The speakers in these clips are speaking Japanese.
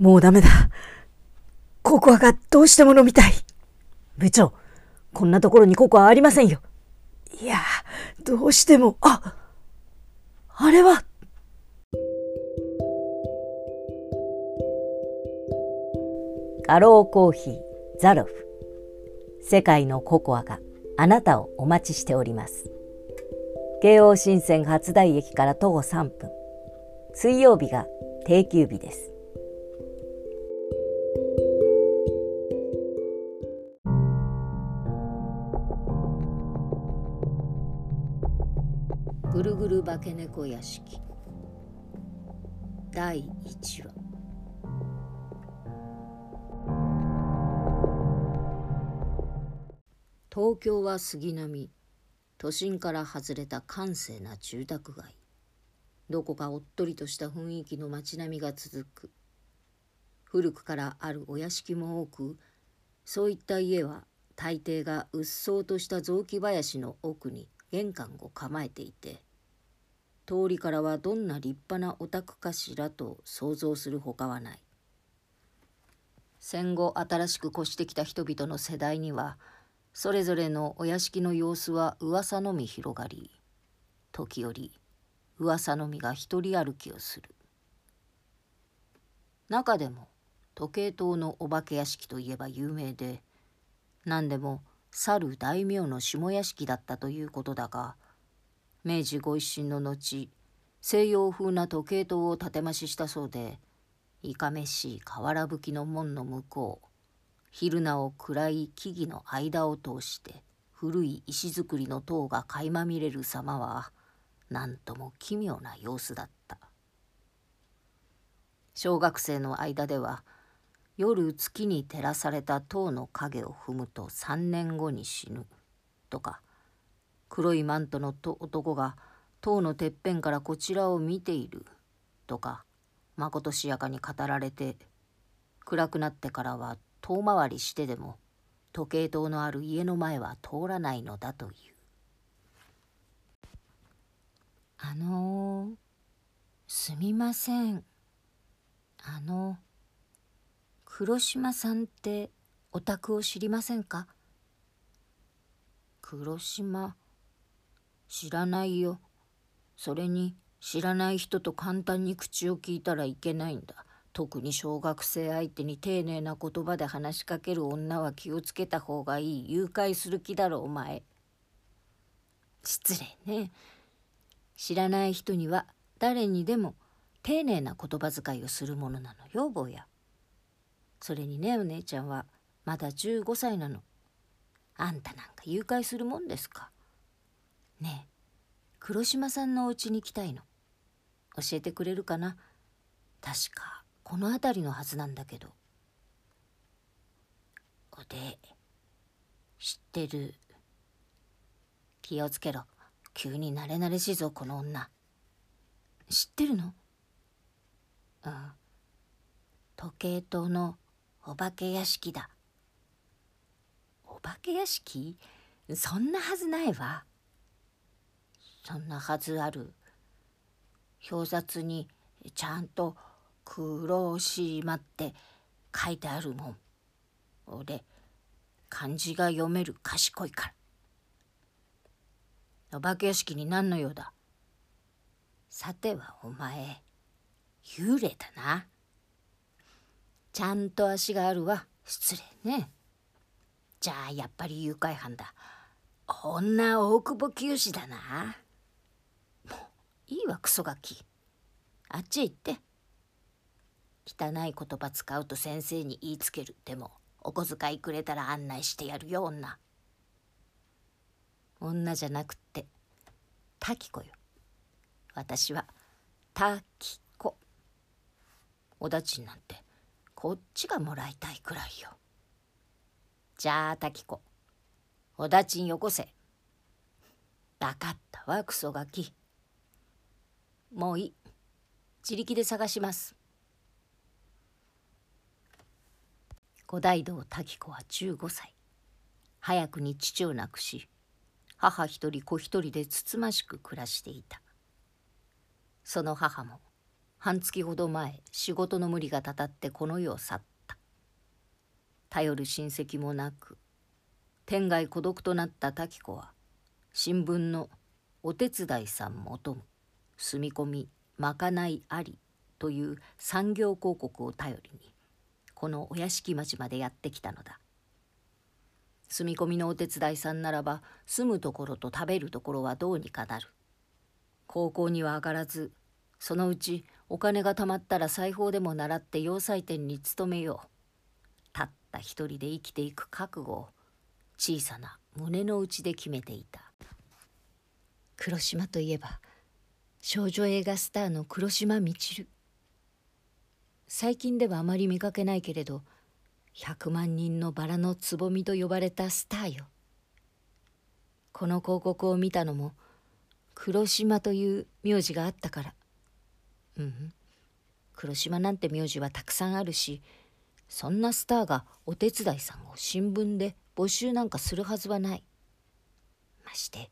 もうダメだ。ココアがどうしても飲みたい。部長、こんなところにココアありませんよ。いや、どうしても、あ、あれは。ガローコーヒーザロフ世界のココアがあなたをお待ちしております京王新線初台駅から徒歩3分水曜日が定休日です化け猫屋敷。第1話。東京は杉並。都心から外れた閑静な住宅街。どこかおっとりとした雰囲気の街並みが続く。古くからあるお屋敷も多くそういった家は大抵がうっそうとした雑木林の奥に玄関を構えていて通りからはどんな立派なお宅かしらと想像するほかはない。戦後新しく越してきた人々の世代にはそれぞれのお屋敷の様子は噂のみ広がり時折噂のみが一人歩きをする。中でも時計塔のお化け屋敷といえば有名で何でも去る大名の下屋敷だったということだが明治ご一新の後西洋風な時計塔を建て増ししたそうでいかめしい瓦葺きの門の向こう昼なお暗い木々の間を通して古い石造りの塔が垣間見れる様は何とも奇妙な様子だった。小学生の間では夜月に照らされた塔の影を踏むと3年後に死ぬとか黒いマントの男が塔のてっぺんからこちらを見ている。とかまことしやかに語られて暗くなってからは遠回りしてでも時計塔のある家の前は通らないのだという。あのー、すみません。あの黒島さんってお宅を知りませんか？黒島知らないよ。それに知らない人と簡単に口を聞いたらいけないんだ。特に小学生相手に丁寧な言葉で話しかける女は気をつけた方がいい。誘拐する気だろお前。失礼ね。知らない人には誰にでも丁寧な言葉遣いをするものなのよ坊や。それにねお姉ちゃんはまだ15歳なの。あんたなんか誘拐するもんですか？ねえ黒島さんのお家に来たいの。教えてくれるかな？確かこの辺りのはずなんだけど。おで知ってる。気をつけろ。急に慣れ慣れしいぞこの女。知ってるの？うん。時計塔のお化け屋敷だ。お化け屋敷？そんなはずないわ。そんなはずある表札にちゃんと黒島って書いてあるもん。俺漢字が読める賢いから。お化け屋敷に何の用ださてはお前幽霊だな。ちゃんと足があるわ失礼ね。じゃあやっぱり誘拐犯だ。女大久保清だな。いいわクソガキ。あっちへ行って。汚い言葉使うと先生に言いつける。でもお小遣いくれたら案内してやるよ女。女じゃなくって滝子よ。私は滝子。おだちんなんてこっちがもらいたいくらいよ。じゃあ滝子。おだちんよこせ。分かったわクソガキ。もういい。自力で探します。五大道滝子は15歳。早くに父を亡くし母一人子一人でつつましく暮らしていた。その母も半月ほど前仕事の無理がたたってこの世を去った。頼る親戚もなく天涯孤独となった滝子は新聞のお手伝いさん求む住み込みまかないありという産業広告を頼りにこのお屋敷町までやってきたのだ。住み込みのお手伝いさんならば住むところと食べるところはどうにかなる。高校には上がらずそのうちお金が貯まったら裁縫でも習って洋裁店に勤めよう。たった一人で生きていく覚悟を小さな胸の内で決めていた。黒島といえば少女映画スターの黒島みちる。最近ではあまり見かけないけれど100万人のバラのつぼみと呼ばれたスターよ。この広告を見たのも黒島という名字があったから。うん。黒島なんて名字はたくさんあるしそんなスターがお手伝いさんを新聞で募集なんかするはずはない。まして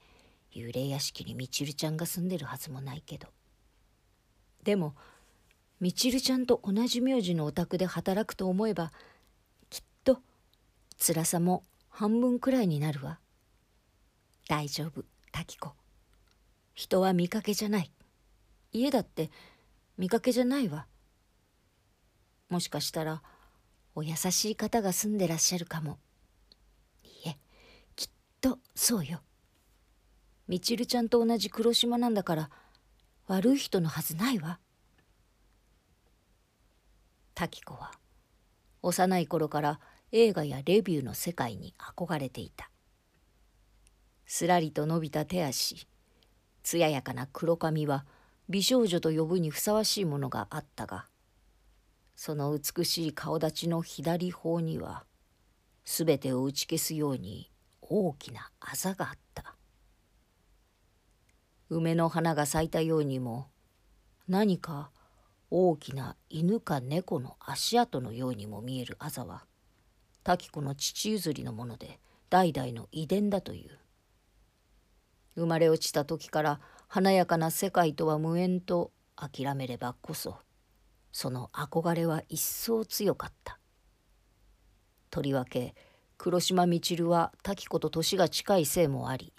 幽霊屋敷にみちるちゃんが住んでるはずもないけど。でもみちるちゃんと同じ名字のお宅で働くと思えばきっと辛さも半分くらいになるわ。大丈夫滝子人は見かけじゃない。家だって見かけじゃないわ。もしかしたらお優しい方が住んでらっしゃるかも。いえきっとそうよ。みちるちゃんと同じ黒島なんだから悪い人のはずないわ。滝子は幼い頃から映画やレビューの世界に憧れていた。すらりと伸びた手足艶やかな黒髪は美少女と呼ぶにふさわしいものがあったがその美しい顔立ちの左方には全てを打ち消すように大きなあざがあった。梅の花が咲いたようにも何か大きな犬か猫の足跡のようにも見えるあざは滝子の父譲りのもので代々の遺伝だという。生まれ落ちた時から華やかな世界とは無縁と諦めればこそその憧れは一層強かった。とりわけ黒島みちるは滝子と年が近いせいもあり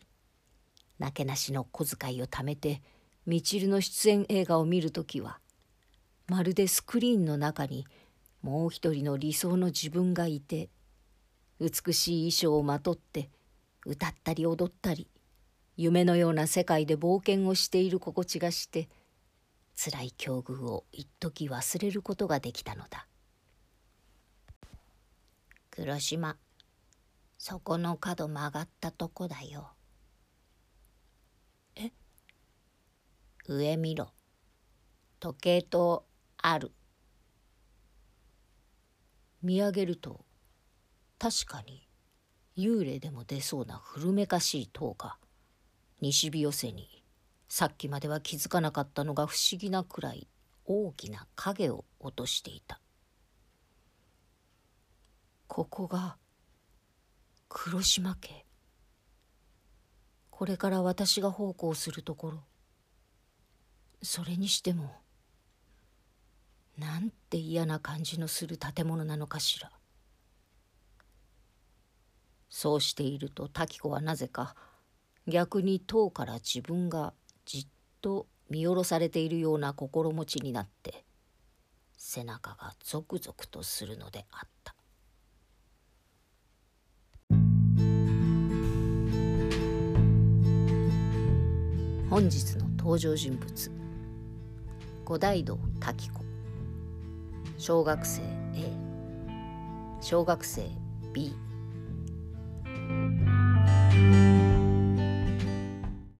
なけなしの小遣いを貯めてみちるの出演映画を見る時はまるでスクリーンの中にもう一人の理想の自分がいて美しい衣装をまとって歌ったり踊ったり夢のような世界で冒険をしている心地がして辛い境遇を一時忘れることができたのだ。黒島そこの角曲がったとこだよ。上見ろ。時計塔ある。見上げると確かに幽霊でも出そうな古めかしい塔が西日寄せにさっきまでは気づかなかったのが不思議なくらい大きな影を落としていた。ここが黒島家。これから私が奉公するところ。それにしてもなんて嫌な感じのする建物なのかしら。そうしていると滝子はなぜか逆に塔から自分がじっと見下ろされているような心持ちになって背中がゾクゾクとするのであった。本日の登場人物五大道滝子。小学生 A 小学生 B